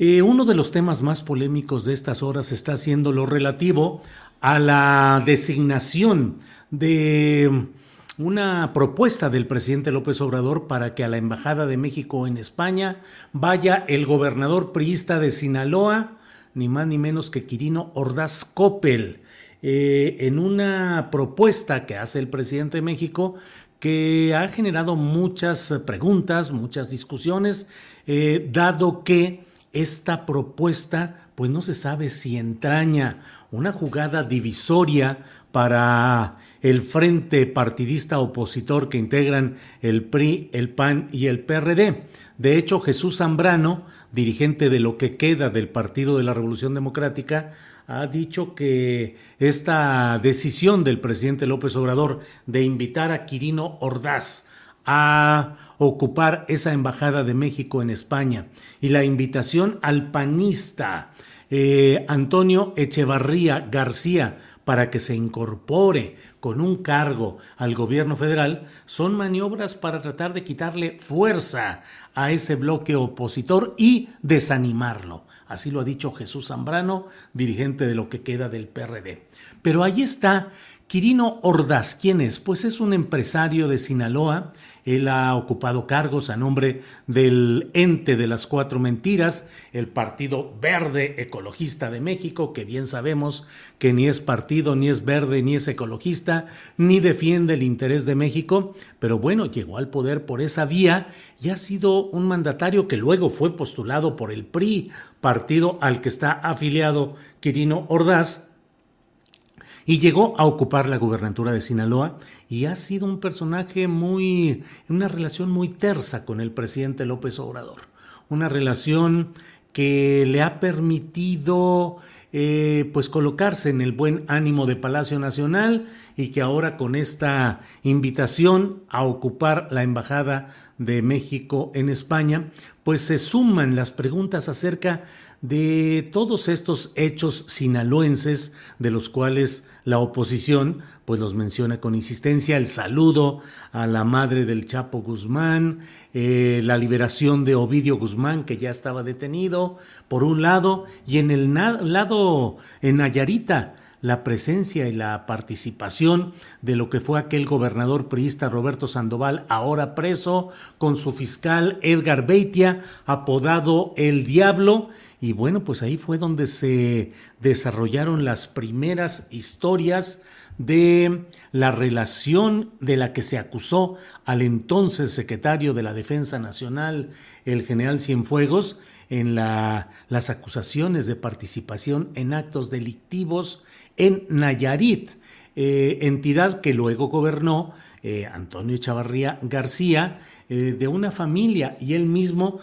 Eh, uno de los temas más polémicos de estas horas está siendo lo relativo a la designación de una propuesta del presidente López Obrador para que a la Embajada de México en España vaya el gobernador priista de Sinaloa, ni más ni menos que Quirino Ordaz Coppel, eh, en una propuesta que hace el presidente de México que ha generado muchas preguntas, muchas discusiones, eh, dado que esta propuesta pues no se sabe si entraña una jugada divisoria para el frente partidista opositor que integran el PRI, el PAN y el PRD. De hecho, Jesús Zambrano, dirigente de lo que queda del Partido de la Revolución Democrática, ha dicho que esta decisión del presidente López Obrador de invitar a Quirino Ordaz a ocupar esa embajada de México en España y la invitación al panista eh, Antonio Echevarría García para que se incorpore con un cargo al gobierno federal son maniobras para tratar de quitarle fuerza a ese bloque opositor y desanimarlo. Así lo ha dicho Jesús Zambrano, dirigente de lo que queda del PRD. Pero ahí está Quirino Ordaz. ¿Quién es? Pues es un empresario de Sinaloa él ha ocupado cargos a nombre del ente de las cuatro mentiras, el Partido Verde Ecologista de México, que bien sabemos que ni es partido, ni es verde, ni es ecologista, ni defiende el interés de México, pero bueno, llegó al poder por esa vía y ha sido un mandatario que luego fue postulado por el PRI, partido al que está afiliado Quirino Ordaz, y llegó a ocupar la gubernatura de Sinaloa y ha sido un personaje muy, una relación muy tersa con el presidente López Obrador, una relación que le ha permitido eh, pues colocarse en el buen ánimo de Palacio Nacional y que ahora con esta invitación a ocupar la embajada de México en España, pues se suman las preguntas acerca de todos estos hechos sinaloenses de los cuales la oposición pues los menciona con insistencia, el saludo a la madre del Chapo Guzmán, eh, la liberación de Ovidio Guzmán que ya estaba detenido, por un lado, y en el lado en Nayarita, la presencia y la participación de lo que fue aquel gobernador priista Roberto Sandoval, ahora preso, con su fiscal Edgar Beitia, apodado El Diablo, y bueno, pues ahí fue donde se desarrollaron las primeras historias de la relación de la que se acusó al entonces secretario de la Defensa Nacional, el general Cienfuegos, en la, las acusaciones de participación en actos delictivos en Nayarit, eh, entidad que luego gobernó eh, Antonio Chavarría García, eh, de una familia, y él mismo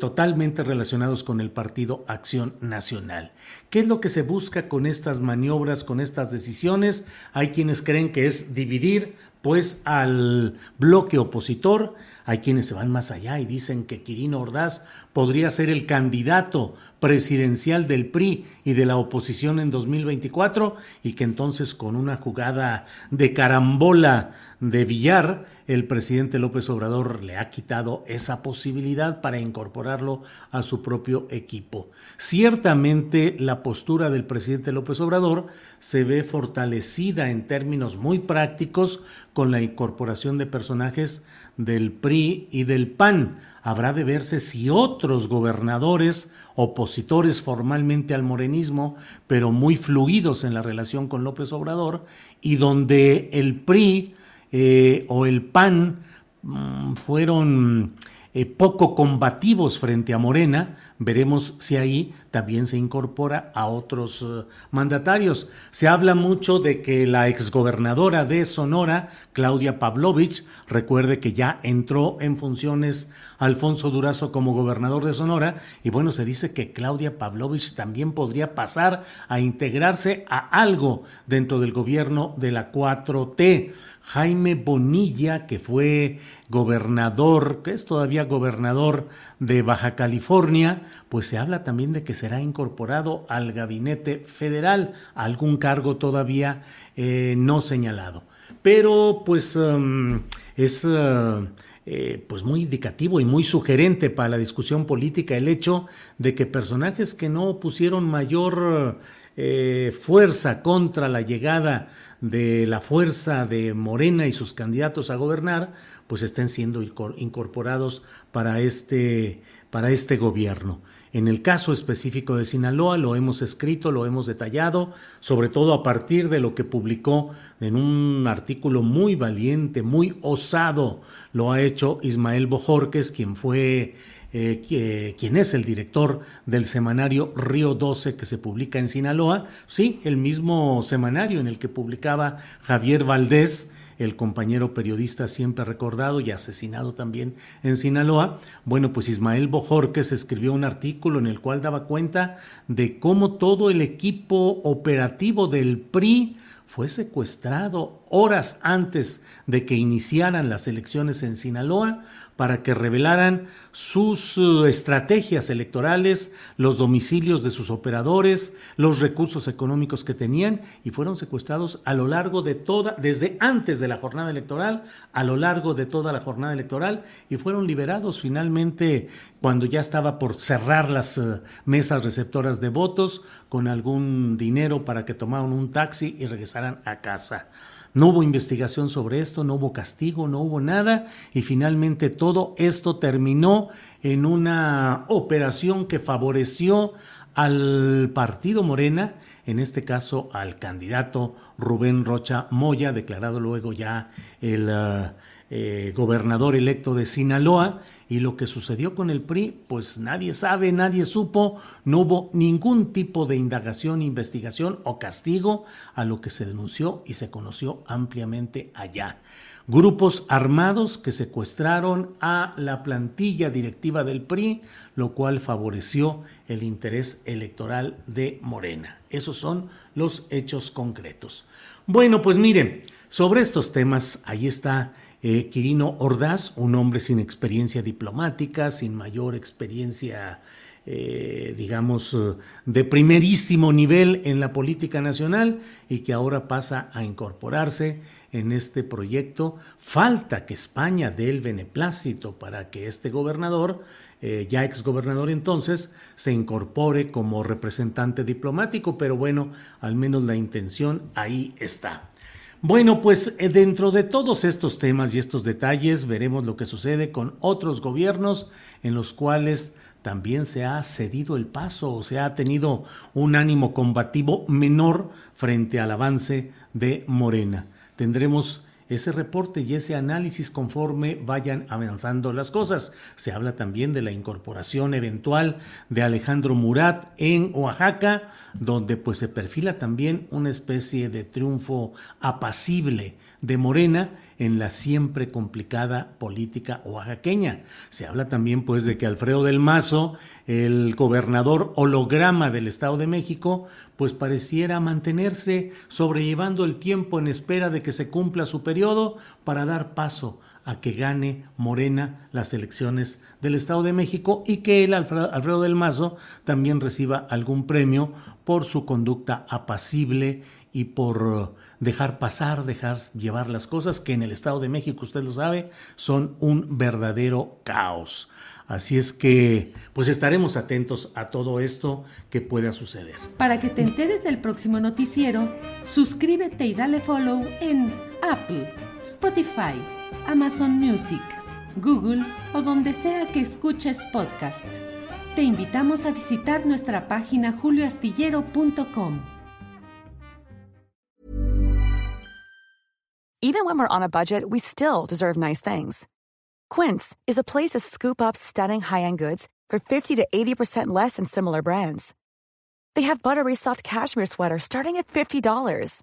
totalmente relacionados con el Partido Acción Nacional. ¿Qué es lo que se busca con estas maniobras, con estas decisiones? Hay quienes creen que es dividir pues al bloque opositor. Hay quienes se van más allá y dicen que Quirino Ordaz podría ser el candidato presidencial del PRI y de la oposición en 2024 y que entonces con una jugada de carambola de Villar, el presidente López Obrador le ha quitado esa posibilidad para incorporarlo a su propio equipo. Ciertamente la postura del presidente López Obrador se ve fortalecida en términos muy prácticos con la incorporación de personajes del PRI y del PAN. Habrá de verse si otros gobernadores, opositores formalmente al morenismo, pero muy fluidos en la relación con López Obrador, y donde el PRI eh, o el PAN mm, fueron eh, poco combativos frente a Morena, veremos si ahí también se incorpora a otros eh, mandatarios. Se habla mucho de que la exgobernadora de Sonora, Claudia Pavlovich, recuerde que ya entró en funciones Alfonso Durazo como gobernador de Sonora, y bueno, se dice que Claudia Pavlovich también podría pasar a integrarse a algo dentro del gobierno de la 4T. Jaime Bonilla, que fue gobernador, que es todavía gobernador de Baja California, pues se habla también de que será incorporado al gabinete federal, algún cargo todavía eh, no señalado. Pero pues um, es... Uh, eh, pues muy indicativo y muy sugerente para la discusión política el hecho de que personajes que no pusieron mayor eh, fuerza contra la llegada de la fuerza de Morena y sus candidatos a gobernar, pues estén siendo incorporados para este, para este gobierno. En el caso específico de Sinaloa lo hemos escrito, lo hemos detallado, sobre todo a partir de lo que publicó en un artículo muy valiente, muy osado, lo ha hecho Ismael Bojorques, quien fue eh, quien es el director del semanario Río 12 que se publica en Sinaloa, sí, el mismo semanario en el que publicaba Javier Valdés, el compañero periodista siempre recordado y asesinado también en Sinaloa. Bueno, pues Ismael Bojorques escribió un artículo en el cual daba cuenta de cómo todo el equipo operativo del PRI fue secuestrado horas antes de que iniciaran las elecciones en Sinaloa para que revelaran sus uh, estrategias electorales, los domicilios de sus operadores, los recursos económicos que tenían y fueron secuestrados a lo largo de toda, desde antes de la jornada electoral, a lo largo de toda la jornada electoral y fueron liberados finalmente cuando ya estaba por cerrar las uh, mesas receptoras de votos con algún dinero para que tomaran un taxi y regresaran a casa. No hubo investigación sobre esto, no hubo castigo, no hubo nada y finalmente todo esto terminó en una operación que favoreció al partido Morena, en este caso al candidato Rubén Rocha Moya, declarado luego ya el uh, eh, gobernador electo de Sinaloa, y lo que sucedió con el PRI, pues nadie sabe, nadie supo, no hubo ningún tipo de indagación, investigación o castigo a lo que se denunció y se conoció ampliamente allá. Grupos armados que secuestraron a la plantilla directiva del PRI, lo cual favoreció el interés electoral de Morena. Esos son los hechos concretos. Bueno, pues miren, sobre estos temas, ahí está eh, Quirino Ordaz, un hombre sin experiencia diplomática, sin mayor experiencia, eh, digamos, eh, de primerísimo nivel en la política nacional y que ahora pasa a incorporarse en este proyecto. Falta que España dé el beneplácito para que este gobernador, ya exgobernador entonces, se incorpore como representante diplomático, pero bueno, al menos la intención ahí está. Bueno, pues eh, dentro de todos estos temas y estos detalles veremos lo que sucede con otros gobiernos en los cuales también se ha cedido el paso o se ha tenido un ánimo combativo menor frente al avance de Morena. Tendremos ese reporte y ese análisis conforme vayan avanzando las cosas. Se habla también de la incorporación eventual de Alejandro Murat en Oaxaca, donde pues se perfila también una especie de triunfo apacible de Morena en la siempre complicada política oaxaqueña. Se habla también pues de que Alfredo del Mazo, el gobernador holograma del Estado de México, pues pareciera mantenerse sobrellevando el tiempo en espera de que se cumpla su periodo para dar paso a que gane Morena las elecciones del Estado de México y que él, Alfredo, del Mazo, también reciba algún premio por su conducta apacible y por dejar pasar, dejar llevar las cosas que en el Estado de México, usted lo sabe, son un verdadero caos. Así es que, pues estaremos atentos a todo esto que pueda suceder. Para que te enteres del próximo noticiero, suscríbete y dale follow en Apple, Spotify, Amazon Music, Google o donde sea que escuches podcast. Te invitamos a visitar nuestra página julioastillero.com. Even when we're on a budget, we still deserve nice things. Quince is a place to scoop up stunning high-end goods for 50 to 80% less than similar brands. They have buttery soft cashmere sweaters starting at $50,